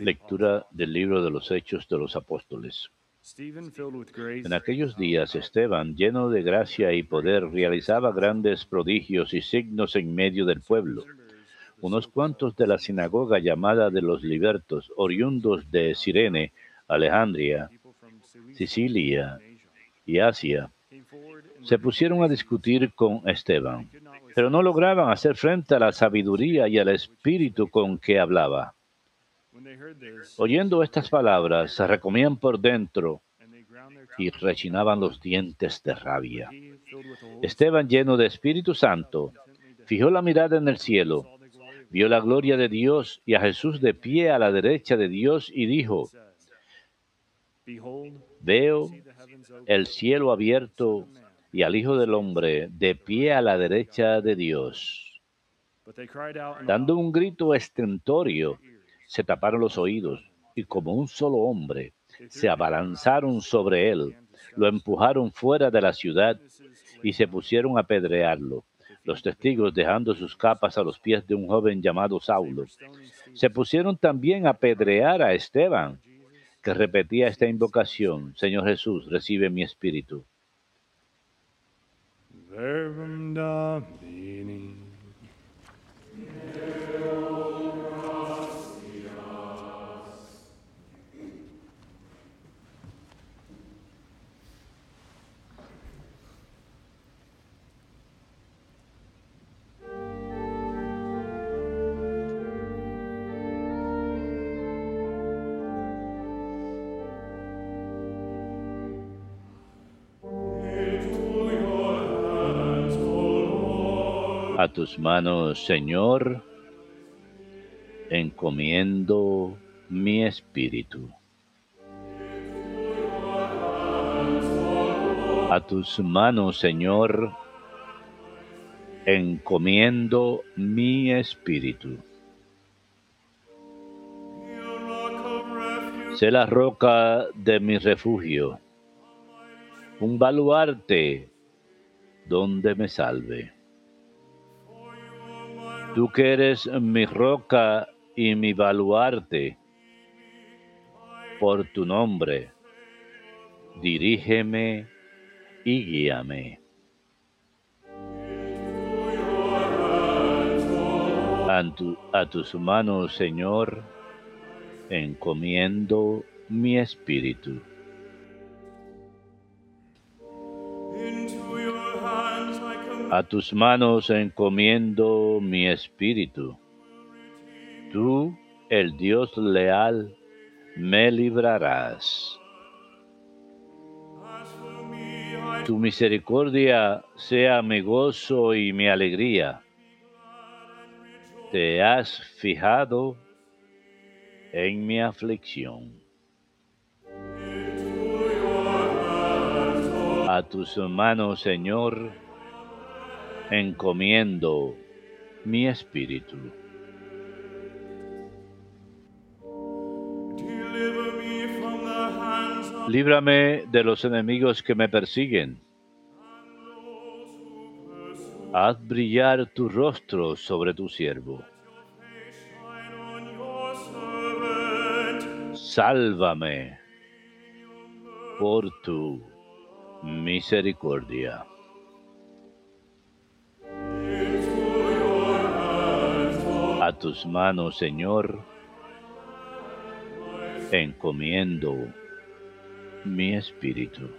Lectura del libro de los Hechos de los Apóstoles. En aquellos días Esteban, lleno de gracia y poder, realizaba grandes prodigios y signos en medio del pueblo. Unos cuantos de la sinagoga llamada de los libertos, oriundos de Sirene, Alejandría, Sicilia y Asia, se pusieron a discutir con Esteban, pero no lograban hacer frente a la sabiduría y al espíritu con que hablaba. Oyendo estas palabras, se recomían por dentro y rechinaban los dientes de rabia. Esteban, lleno de Espíritu Santo, fijó la mirada en el cielo, vio la gloria de Dios y a Jesús de pie a la derecha de Dios y dijo, veo el cielo abierto y al Hijo del Hombre de pie a la derecha de Dios. Dando un grito estentorio, se taparon los oídos y como un solo hombre se abalanzaron sobre él, lo empujaron fuera de la ciudad y se pusieron a apedrearlo. Los testigos, dejando sus capas a los pies de un joven llamado Saulo, se pusieron también a apedrear a Esteban, que repetía esta invocación, Señor Jesús, recibe mi espíritu. Verbum Domini. A tus manos, Señor, encomiendo mi espíritu. A tus manos, Señor, encomiendo mi espíritu. Sé la roca de mi refugio, un baluarte donde me salve. Tú que eres mi roca y mi baluarte, por tu nombre, dirígeme y guíame. A, tus manos, Señor, encomiendo mi espíritu. A tus manos encomiendo mi espíritu. Tú, el Dios leal, me librarás. Tu misericordia sea mi gozo y mi alegría. Te has fijado en mi aflicción. A tus manos, Señor, encomiendo mi espíritu. Líbrame de los enemigos que me persiguen. Haz brillar tu rostro sobre tu siervo. Sálvame por tu misericordia. A tus manos, Señor, encomiendo mi espíritu.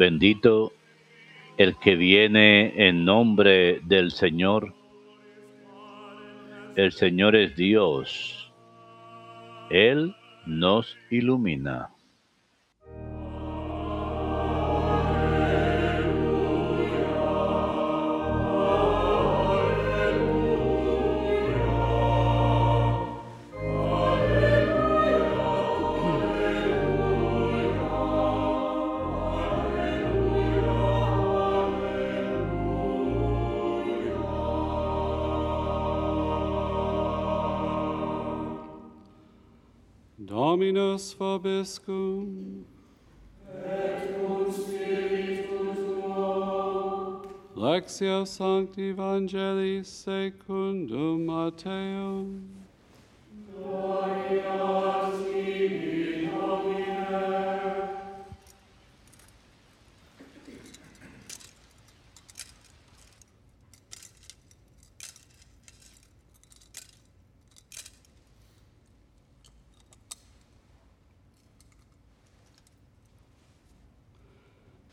Bendito el que viene en nombre del Señor. El Señor es Dios. Él nos ilumina. Dominus vobiscum. Et cum spiritu tuo. Lectio Sancti Evangelii secundum Matteum. Gloria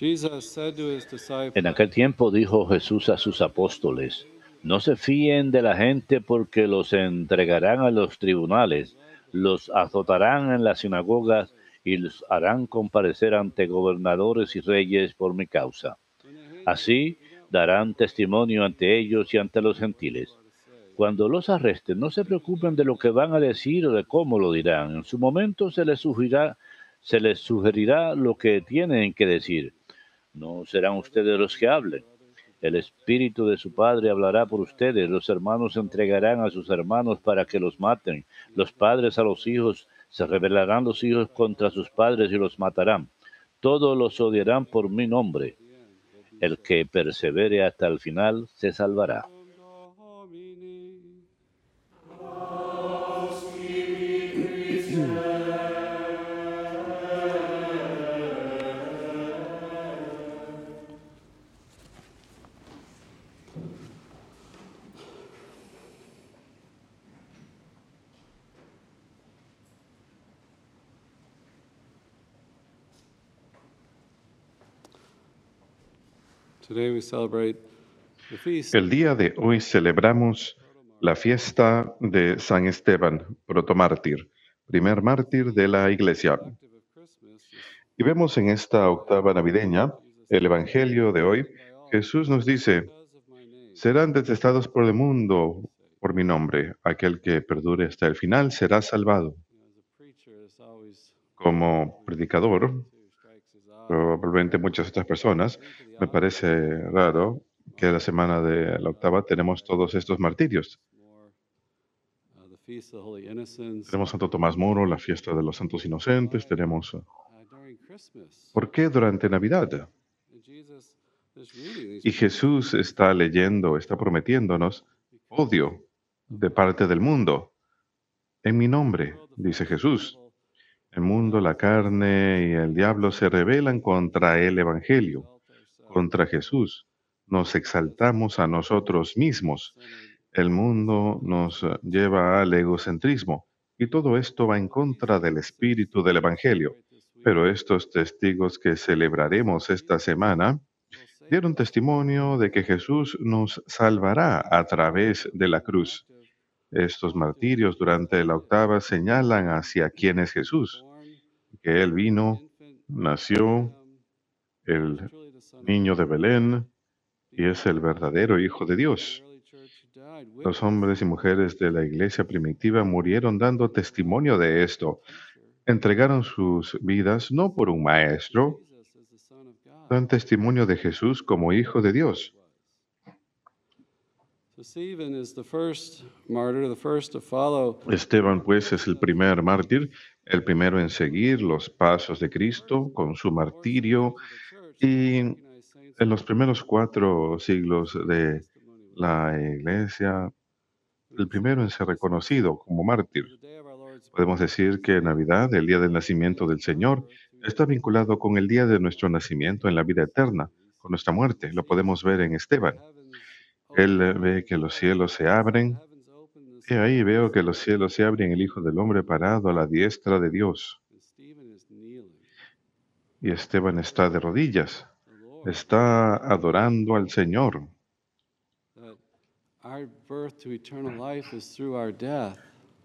En aquel tiempo dijo Jesús a sus apóstoles, no se fíen de la gente porque los entregarán a los tribunales, los azotarán en las sinagogas y los harán comparecer ante gobernadores y reyes por mi causa. Así darán testimonio ante ellos y ante los gentiles. Cuando los arresten, no se preocupen de lo que van a decir o de cómo lo dirán. En su momento se les sugerirá, se les sugerirá lo que tienen que decir no serán ustedes los que hablen. El Espíritu de su Padre hablará por ustedes. Los hermanos entregarán a sus hermanos para que los maten. Los padres a los hijos. Se rebelarán los hijos contra sus padres y los matarán. Todos los odiarán por mi nombre. El que persevere hasta el final se salvará. El día de hoy celebramos la fiesta de San Esteban, protomártir, primer mártir de la Iglesia. Y vemos en esta octava navideña, el Evangelio de hoy, Jesús nos dice, serán detestados por el mundo por mi nombre, aquel que perdure hasta el final será salvado. Como predicador, probablemente muchas otras personas, me parece raro que la semana de la octava tenemos todos estos martirios. Tenemos Santo Tomás Moro, la fiesta de los santos inocentes, tenemos... ¿Por qué durante Navidad? Y Jesús está leyendo, está prometiéndonos odio de parte del mundo. En mi nombre, dice Jesús. El mundo, la carne y el diablo se rebelan contra el Evangelio, contra Jesús. Nos exaltamos a nosotros mismos. El mundo nos lleva al egocentrismo y todo esto va en contra del espíritu del Evangelio. Pero estos testigos que celebraremos esta semana dieron testimonio de que Jesús nos salvará a través de la cruz. Estos martirios durante la octava señalan hacia quién es Jesús, que Él vino, nació, el niño de Belén, y es el verdadero Hijo de Dios. Los hombres y mujeres de la iglesia primitiva murieron dando testimonio de esto. Entregaron sus vidas no por un maestro, dan testimonio de Jesús como Hijo de Dios. Esteban, pues, es el primer mártir, el primero en seguir los pasos de Cristo con su martirio y en los primeros cuatro siglos de la Iglesia, el primero en ser reconocido como mártir. Podemos decir que Navidad, el día del nacimiento del Señor, está vinculado con el día de nuestro nacimiento en la vida eterna, con nuestra muerte. Lo podemos ver en Esteban. Él ve que los cielos se abren. Y ahí veo que los cielos se abren, el Hijo del Hombre parado a la diestra de Dios. Y Esteban está de rodillas, está adorando al Señor.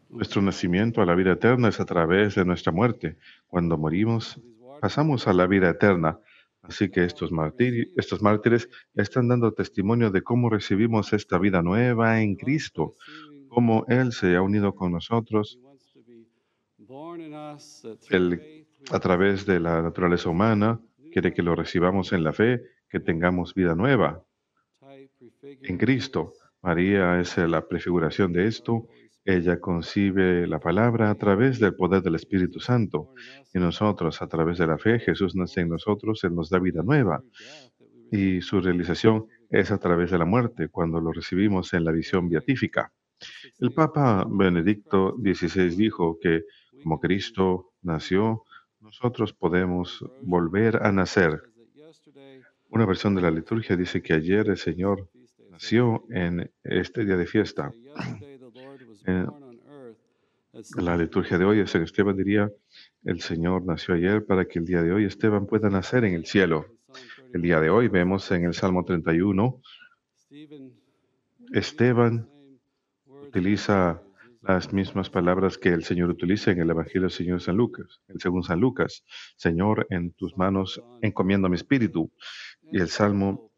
Nuestro nacimiento a la vida eterna es a través de nuestra muerte. Cuando morimos, pasamos a la vida eterna. Así que estos, mártires están dando testimonio de cómo recibimos esta vida nueva en Cristo, cómo Él se ha unido con nosotros él, a través de la naturaleza humana, quiere que lo recibamos en la fe, que tengamos vida nueva en Cristo. María es la prefiguración de esto. Ella concibe la palabra a través del poder del Espíritu Santo. Y nosotros, a través de la fe, Jesús nace en nosotros, Él nos da vida nueva. Y su realización es a través de la muerte, cuando lo recibimos en la visión beatífica. El Papa Benedicto XVI dijo que como Cristo nació, nosotros podemos volver a nacer. Una versión de la liturgia dice que ayer el Señor nació en este día de fiesta. En la liturgia de hoy, Esteban diría, el Señor nació ayer para que el día de hoy Esteban pueda nacer en el cielo. El día de hoy vemos en el Salmo 31, Esteban utiliza las mismas palabras que el Señor utiliza en el Evangelio del Señor San Lucas, según San Lucas. Señor, en tus manos encomiendo mi espíritu. Y el Salmo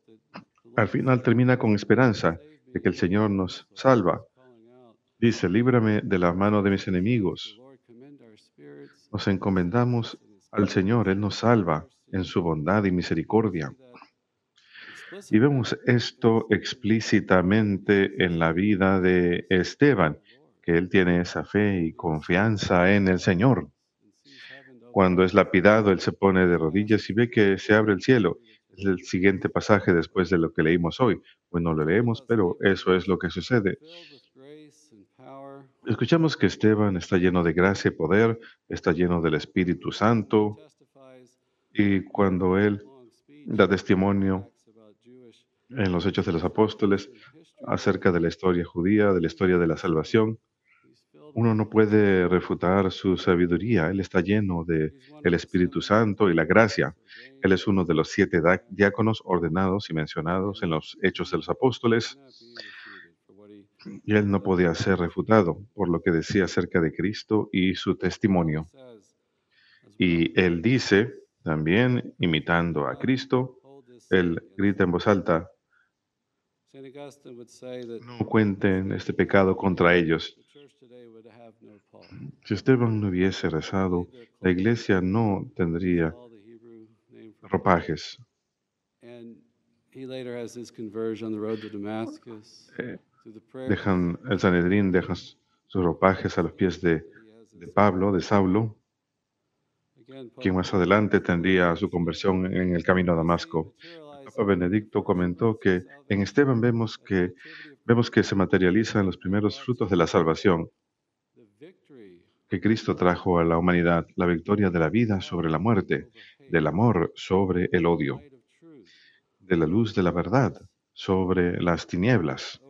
al final termina con esperanza de que el Señor nos salva. Dice, líbrame de la mano de mis enemigos. Nos encomendamos al Señor, Él nos salva en su bondad y misericordia. Y vemos esto explícitamente en la vida de Esteban que él tiene esa fe y confianza en el Señor. Cuando es lapidado, él se pone de rodillas y ve que se abre el cielo. Es el siguiente pasaje después de lo que leímos hoy. Bueno, lo leemos, pero eso es lo que sucede. Escuchamos que Esteban está lleno de gracia y poder, está lleno del Espíritu Santo, y cuando él da testimonio en los Hechos de los Apóstoles acerca de la historia judía, de la historia de la salvación, uno no puede refutar su sabiduría. Él está lleno de el Espíritu Santo y la gracia. Él es uno de los siete diáconos ordenados y mencionados en los Hechos de los Apóstoles. Y él no podía ser refutado por lo que decía acerca de Cristo y su testimonio. Y él dice, también imitando a Cristo, él grita en voz alta, no cuenten este pecado contra ellos. Si Esteban no hubiese rezado, la iglesia no tendría ropajes. Dejan, el Sanedrín deja sus ropajes a los pies de, de Pablo, de Saulo, quien más adelante tendría su conversión en el camino a Damasco. Papa Benedicto comentó que en Esteban vemos que, vemos que se materializan los primeros frutos de la salvación que Cristo trajo a la humanidad, la victoria de la vida sobre la muerte, del amor sobre el odio, de la luz de la verdad sobre las tinieblas,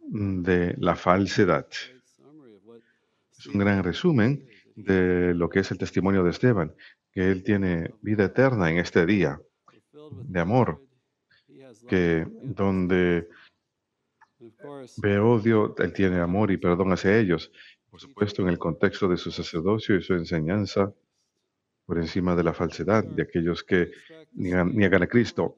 de la falsedad. Es un gran resumen de lo que es el testimonio de Esteban, que él tiene vida eterna en este día de amor, que donde ve odio, él tiene amor y perdón hacia ellos, por supuesto en el contexto de su sacerdocio y su enseñanza por encima de la falsedad de aquellos que niegan, a Cristo.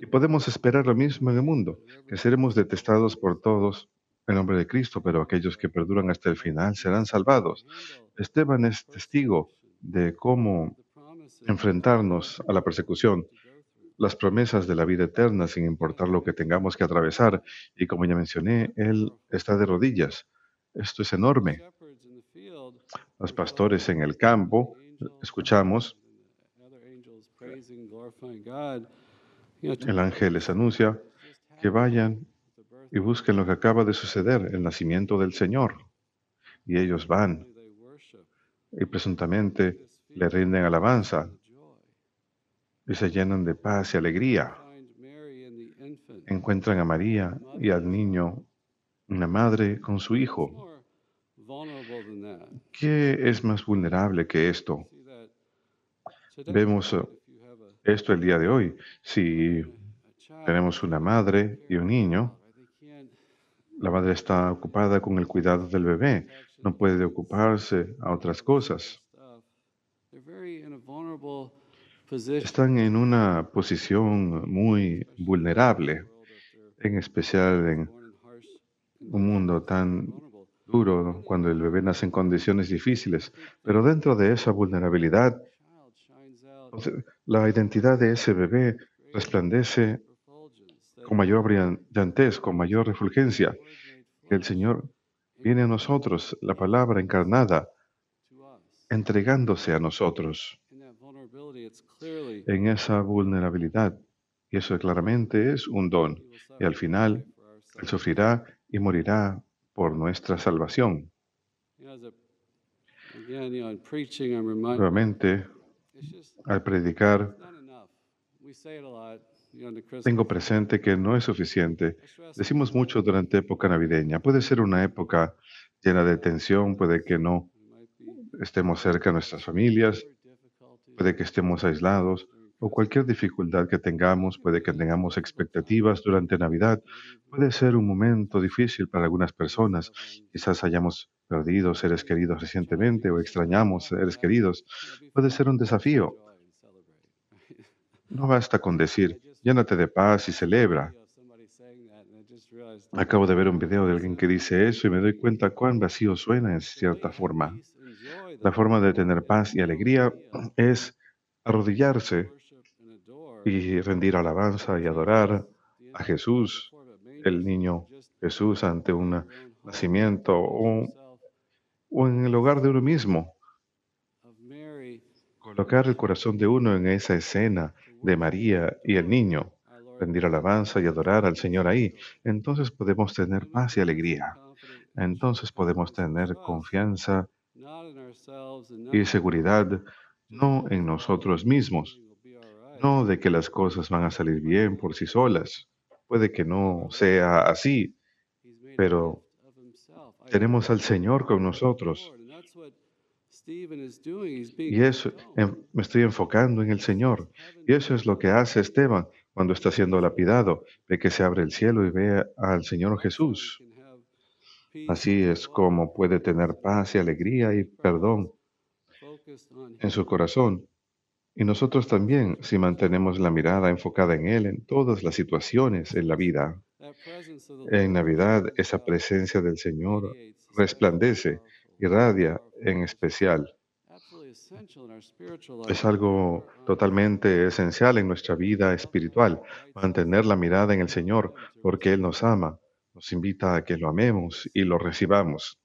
Y podemos esperar lo mismo en el mundo, que seremos detestados por todos en nombre de Cristo, pero aquellos que perduran hasta el final serán salvados. Esteban es testigo de cómo enfrentarnos a la persecución, las promesas de la vida eterna sin importar lo que tengamos que atravesar. Y como ya mencioné, Él está de rodillas esto es enorme. Los pastores en el campo, escuchamos, el ángel les anuncia que vayan y busquen lo que acaba de suceder, el nacimiento del Señor. Y ellos van y presuntamente le rinden alabanza y se llenan de paz y alegría. Encuentran a María y al niño una madre con su hijo. ¿Qué es más vulnerable que esto? Vemos esto el día de hoy. Si tenemos una madre y un niño, la madre está ocupada con el cuidado del bebé, no puede ocuparse a otras cosas. Están en una posición muy vulnerable, en especial en un mundo tan duro cuando el bebé nace en condiciones difíciles. Pero dentro de esa vulnerabilidad, la identidad de ese bebé resplandece con mayor brillantez, con mayor refulgencia. Que el Señor viene a nosotros, la palabra encarnada, entregándose a nosotros en esa vulnerabilidad. Y eso claramente es un don. Y al final, Él sufrirá y morirá por nuestra salvación. Nuevamente, al predicar, tengo presente que no es suficiente. Decimos mucho durante época navideña. Puede ser una época llena de tensión, puede que no estemos cerca de nuestras familias, puede que estemos aislados o cualquier dificultad que tengamos, puede que tengamos expectativas durante Navidad, puede ser un momento difícil para algunas personas. Quizás hayamos perdido seres queridos recientemente o extrañamos seres queridos. Puede ser un desafío. No basta con decir, llénate de paz y celebra. Acabo de ver un video de alguien que dice eso y me doy cuenta cuán vacío suena en cierta forma. La forma de tener paz y alegría es arrodillarse y rendir alabanza y adorar a Jesús, el niño Jesús, ante un nacimiento o, o en el hogar de uno mismo. Colocar el corazón de uno en esa escena de María y el niño, rendir alabanza y adorar al Señor ahí, entonces podemos tener paz y alegría. Entonces podemos tener confianza y seguridad no en nosotros mismos, no de que las cosas van a salir bien por sí solas. Puede que no sea así, pero tenemos al Señor con nosotros. Y eso, me estoy enfocando en el Señor. Y eso es lo que hace Esteban cuando está siendo lapidado. Ve que se abre el cielo y ve al Señor Jesús. Así es como puede tener paz y alegría y perdón en su corazón. Y nosotros también, si mantenemos la mirada enfocada en Él en todas las situaciones en la vida. En Navidad, esa presencia del Señor resplandece, irradia en especial. Es algo totalmente esencial en nuestra vida espiritual, mantener la mirada en el Señor, porque Él nos ama, nos invita a que lo amemos y lo recibamos.